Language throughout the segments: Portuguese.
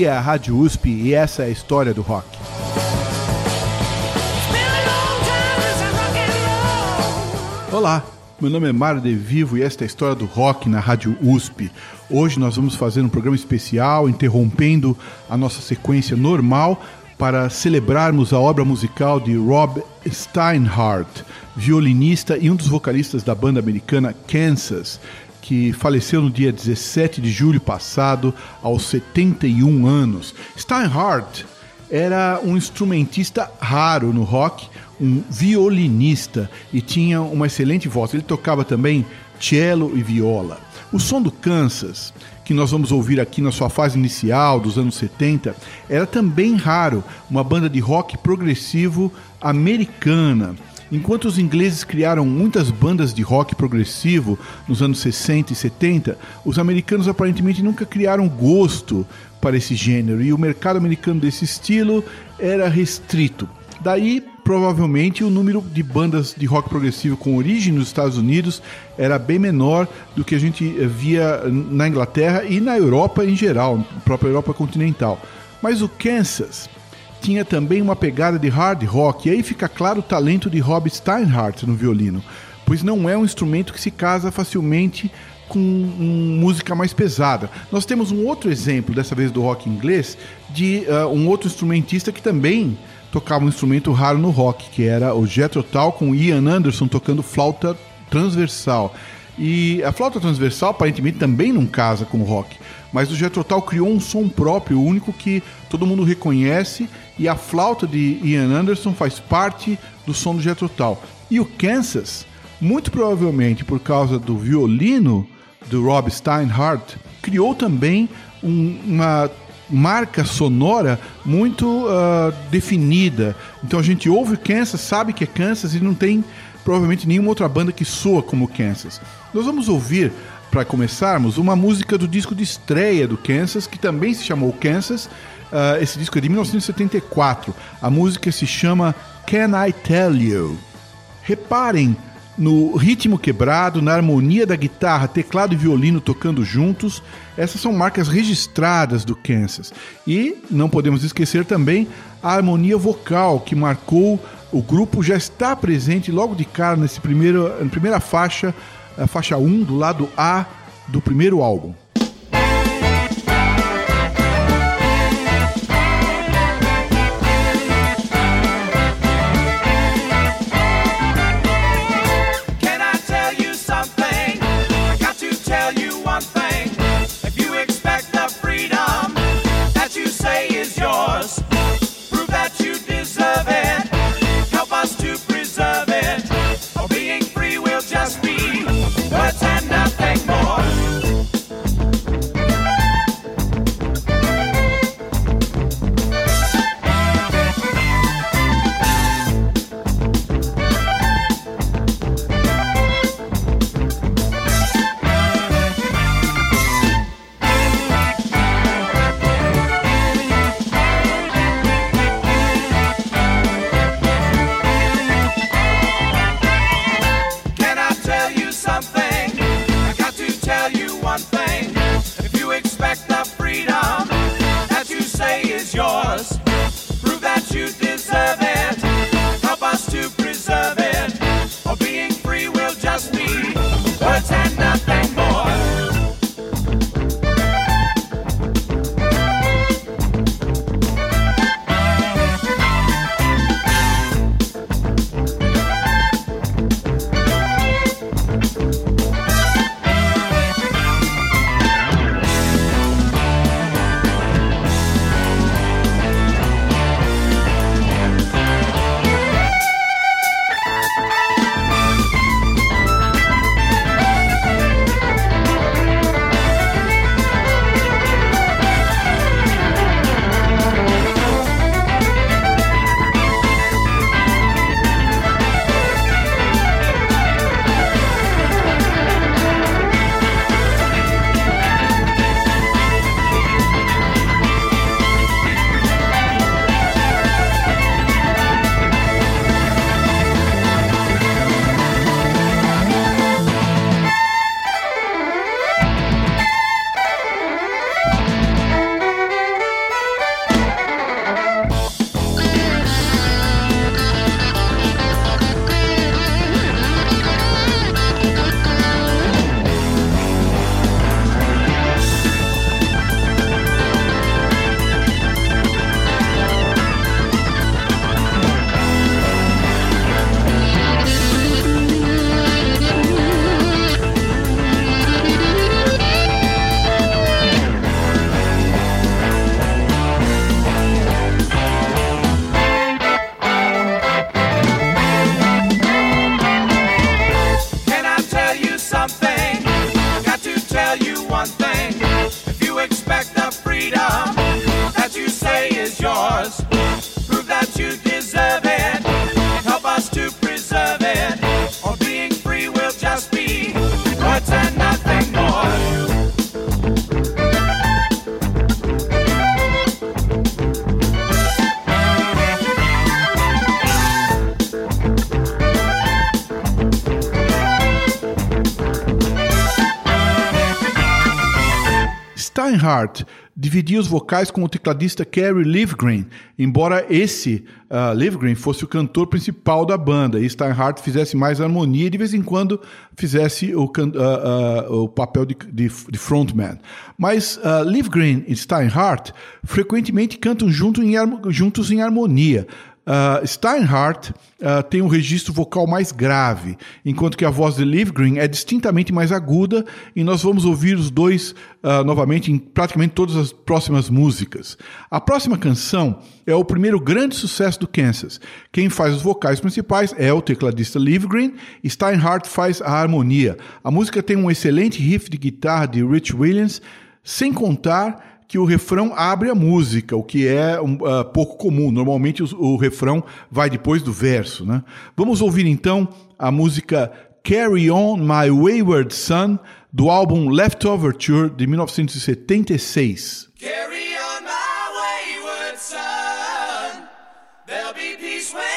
Aqui é a Rádio USP e essa é a história do rock. Olá, meu nome é Mário De Vivo e esta é a história do rock na Rádio USP. Hoje nós vamos fazer um programa especial interrompendo a nossa sequência normal para celebrarmos a obra musical de Rob Steinhardt, violinista e um dos vocalistas da banda americana Kansas, que faleceu no dia 17 de julho passado, aos 71 anos. Steinhardt era um instrumentista raro no rock, um violinista e tinha uma excelente voz. Ele tocava também cello e viola. O som do Kansas, que nós vamos ouvir aqui na sua fase inicial dos anos 70, era também raro, uma banda de rock progressivo americana. Enquanto os ingleses criaram muitas bandas de rock progressivo nos anos 60 e 70, os americanos aparentemente nunca criaram gosto para esse gênero e o mercado americano desse estilo era restrito. Daí, provavelmente, o número de bandas de rock progressivo com origem nos Estados Unidos era bem menor do que a gente via na Inglaterra e na Europa em geral, na própria Europa continental. Mas o Kansas tinha também uma pegada de hard rock, e aí fica claro o talento de Rob Steinhardt no violino, pois não é um instrumento que se casa facilmente com música mais pesada. Nós temos um outro exemplo, dessa vez do rock inglês, de uh, um outro instrumentista que também tocava um instrumento raro no rock, que era o Jethro Tull com Ian Anderson tocando flauta transversal. E a flauta transversal aparentemente também não casa com o rock, mas o Jethro Tull criou um som próprio, único que todo mundo reconhece, e a flauta de Ian Anderson faz parte do som do Jethro Tull. E o Kansas, muito provavelmente por causa do violino do Rob Steinhardt, criou também um, uma marca sonora muito uh, definida. Então a gente ouve Kansas, sabe que é Kansas e não tem provavelmente nenhuma outra banda que soa como Kansas. Nós vamos ouvir, para começarmos, uma música do disco de estreia do Kansas, que também se chamou Kansas. Uh, esse disco é de 1974. A música se chama Can I Tell You? Reparem no ritmo quebrado, na harmonia da guitarra, teclado e violino tocando juntos. Essas são marcas registradas do Kansas. E não podemos esquecer também a harmonia vocal que marcou o grupo, já está presente logo de cara nesse primeiro, na primeira faixa, a faixa 1 do lado A do primeiro álbum. Words Steinhardt dividia os vocais com o tecladista Kerry Livgren, embora esse uh, Livgren fosse o cantor principal da banda e Steinhardt fizesse mais harmonia e de vez em quando fizesse o, uh, uh, o papel de, de, de, frontman. Mas uh, Livgren e Steinhardt frequentemente cantam junto em, juntos em harmonia. Uh, Steinhardt uh, tem um registro vocal mais grave, enquanto que a voz de Livgren é distintamente mais aguda, e nós vamos ouvir os dois uh, novamente em praticamente todas as próximas músicas. A próxima canção é o primeiro grande sucesso do Kansas. Quem faz os vocais principais é o tecladista Livgren, e Steinhardt faz a harmonia. A música tem um excelente riff de guitarra de Rich Williams, sem contar que o refrão abre a música, o que é um, uh, pouco comum. Normalmente o, o, refrão vai depois do verso. Né? Vamos ouvir então a música Carry On My Wayward Son, do álbum Leftover Tour de 1976. Carry on my wayward son, there'll be peace when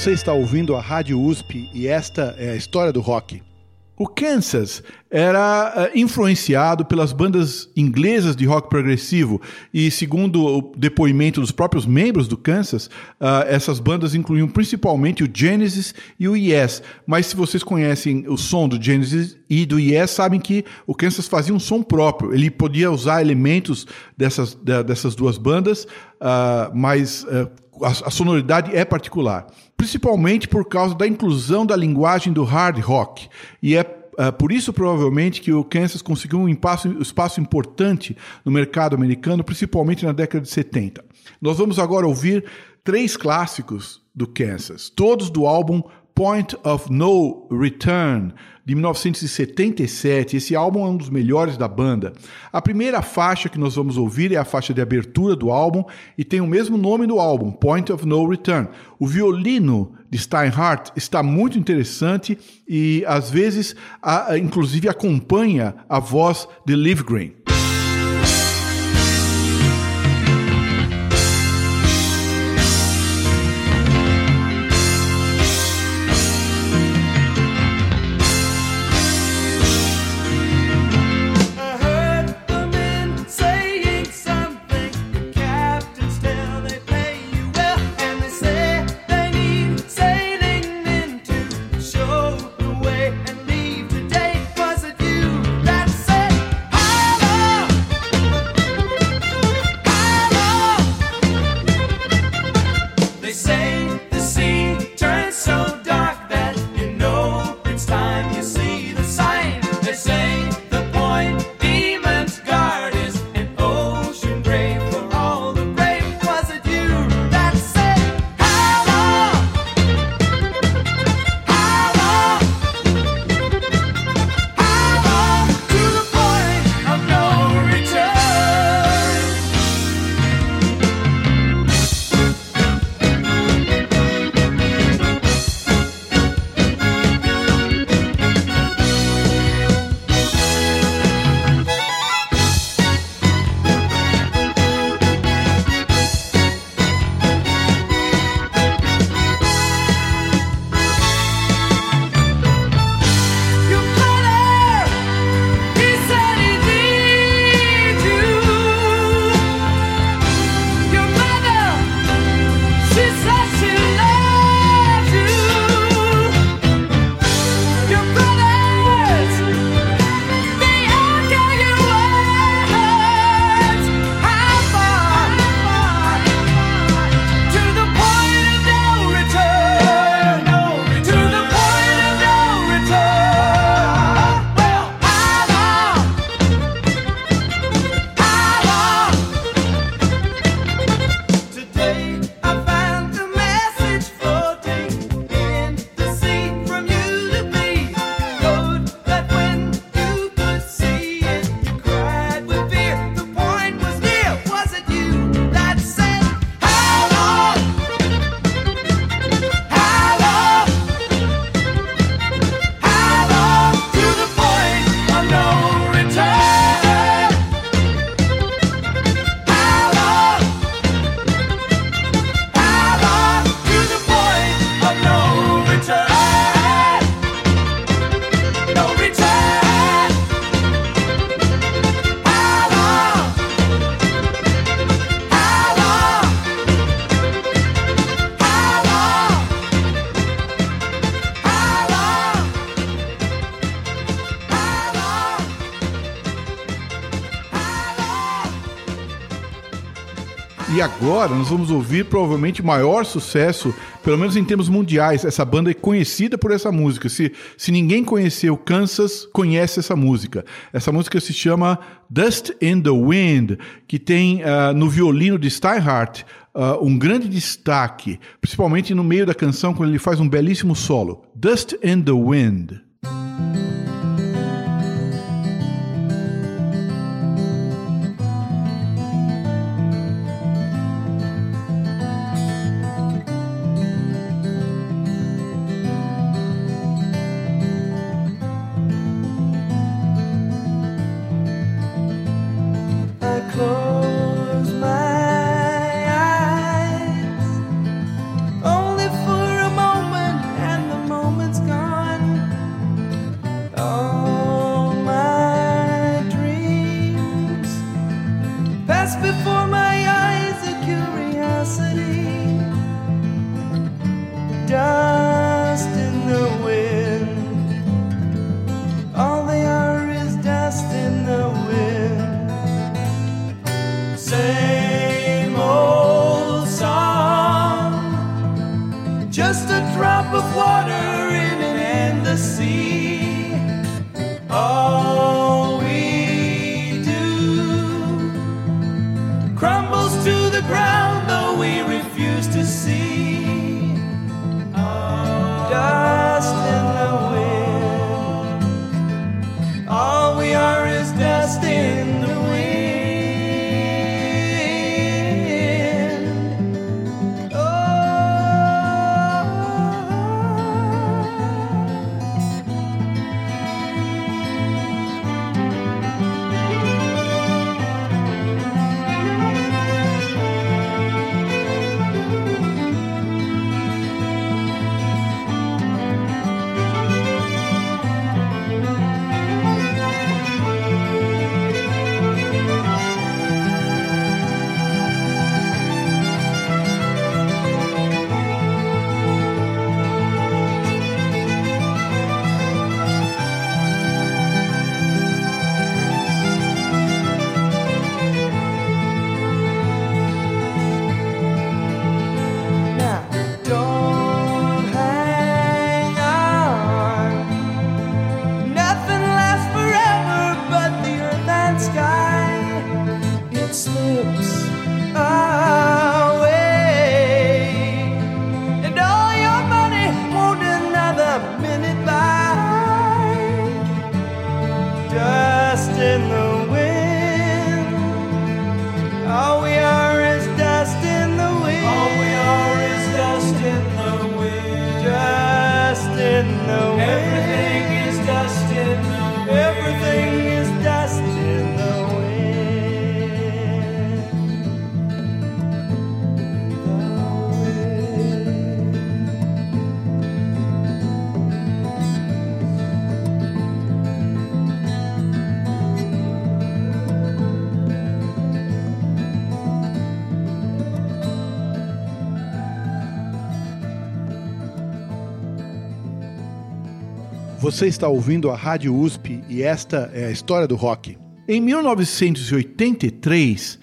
Você está ouvindo a Rádio USP e esta é a história do rock. O Kansas era uh, influenciado pelas bandas inglesas de rock progressivo e, segundo o depoimento dos próprios membros do Kansas, uh, essas bandas incluíam principalmente o Genesis e o Yes. Mas se vocês conhecem o som do Genesis e do Yes, sabem que o Kansas fazia um som próprio. Ele podia usar elementos dessas, dessas duas bandas, uh, mas a, a sonoridade é particular principalmente por causa da inclusão da linguagem do hard rock. E é uh, por isso, provavelmente, que o Kansas conseguiu um espaço, um espaço importante no mercado americano, principalmente na década de 70. Nós vamos agora ouvir três clássicos do Kansas, todos do álbum Point of No Return, de 1977. Esse álbum é um dos melhores da banda. A primeira faixa que nós vamos ouvir é a faixa de abertura do álbum e tem o mesmo nome do álbum, Point of No Return. O violino de Steinhardt está muito interessante e às vezes, a, inclusive, acompanha a voz de Livgren. E agora nós vamos ouvir provavelmente o maior sucesso, pelo menos em termos mundiais. Essa banda é conhecida por essa música. Se, se ninguém conheceu Kansas, conhece essa música. Essa música se chama Dust in the Wind, que tem uh, no violino de Steinhardt uh, um grande destaque, principalmente no meio da canção, quando ele faz um belíssimo solo. Dust in the Wind. the ground, though we refuse to see. Oh. Você está ouvindo a Rádio USP e esta é a história do rock. Em 1983,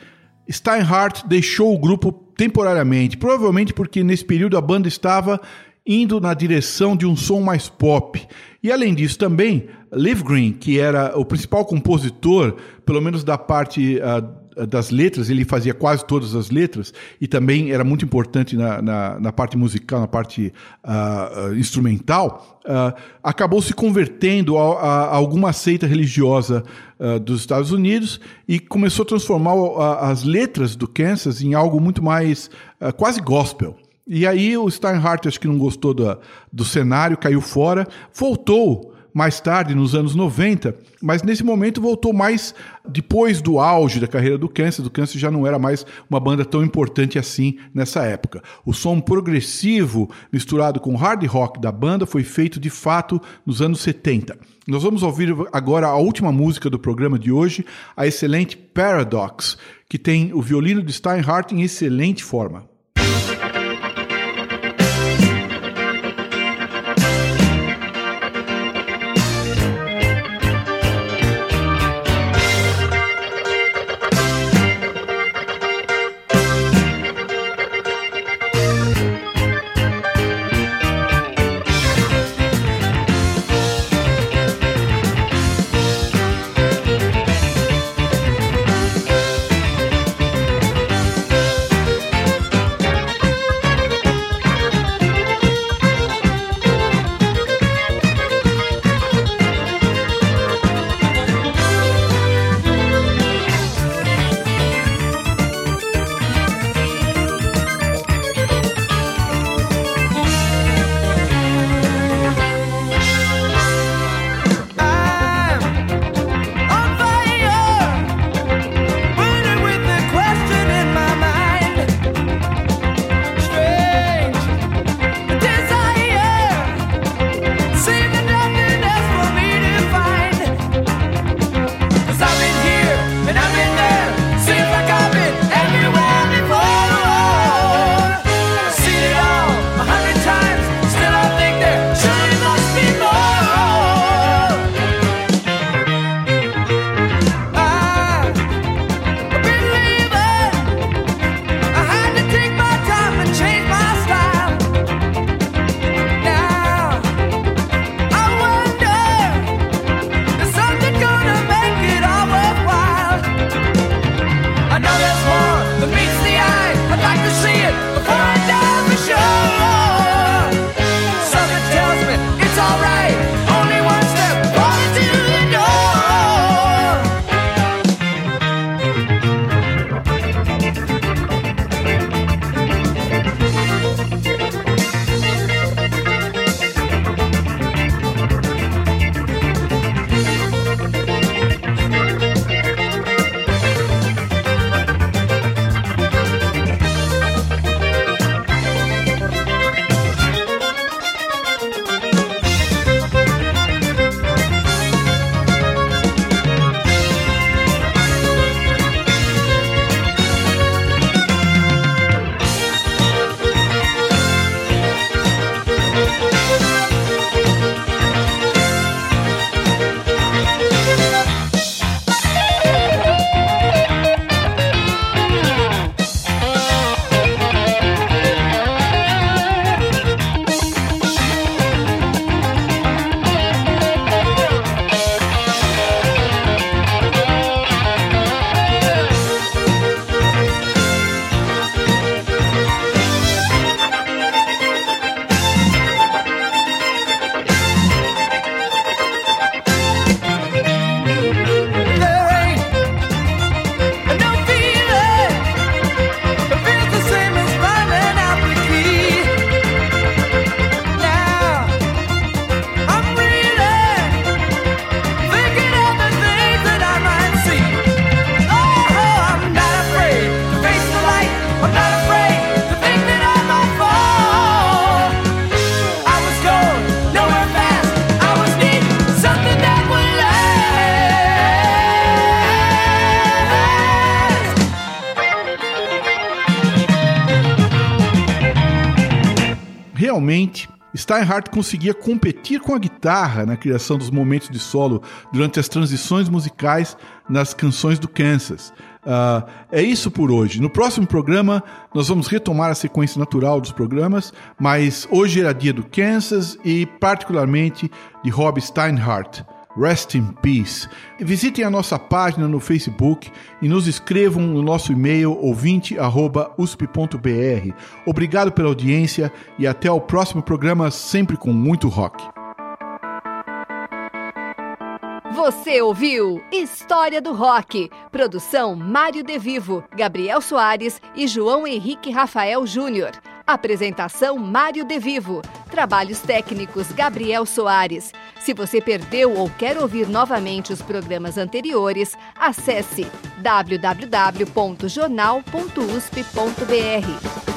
Steinhardt deixou o grupo temporariamente, provavelmente porque nesse período a banda estava indo na direção de um som mais pop. E além disso também, Liv Green, que era o principal compositor, pelo menos da parte uh, das letras, ele fazia quase todas as letras e também era muito importante na, na, na parte musical, na parte uh, instrumental, uh, acabou se convertendo a, a, a alguma seita religiosa uh, dos Estados Unidos e começou a transformar as letras do Kansas em algo muito mais quase gospel. E aí o Steinhardt acho que não gostou do, do cenário, caiu fora, voltou mais tarde, nos anos 90, mas nesse momento voltou mais depois do auge da carreira do Kansas. O Kansas já não era mais uma banda tão importante assim nessa época. O som progressivo misturado com hard rock da banda foi feito de fato nos anos 70. Nós vamos ouvir agora a última música do programa de hoje, a excelente Paradox, que tem o violino de Steinhardt em excelente forma. Realmente, Steinhardt conseguia competir com a guitarra na criação dos momentos de solo durante as transições musicais nas canções do Kansas. Uh, é isso por hoje. No próximo programa, nós vamos retomar a sequência natural dos programas, mas hoje era dia do Kansas e, particularmente, de Rob Steinhardt. Rest in Peace. Visitem a nossa página no Facebook e nos escrevam no nosso e-mail ouvinte@usp.br. Obrigado pela audiência e até o próximo programa sempre com muito rock. Você ouviu História do Rock. Produção Mário De Vivo, Gabriel Soares e João Henrique Rafael Júnior. Apresentação Mário De Vivo. Trabalhos técnicos Gabriel Soares. Se você perdeu ou quer ouvir novamente os programas anteriores, acesse www.jornal.usp.br.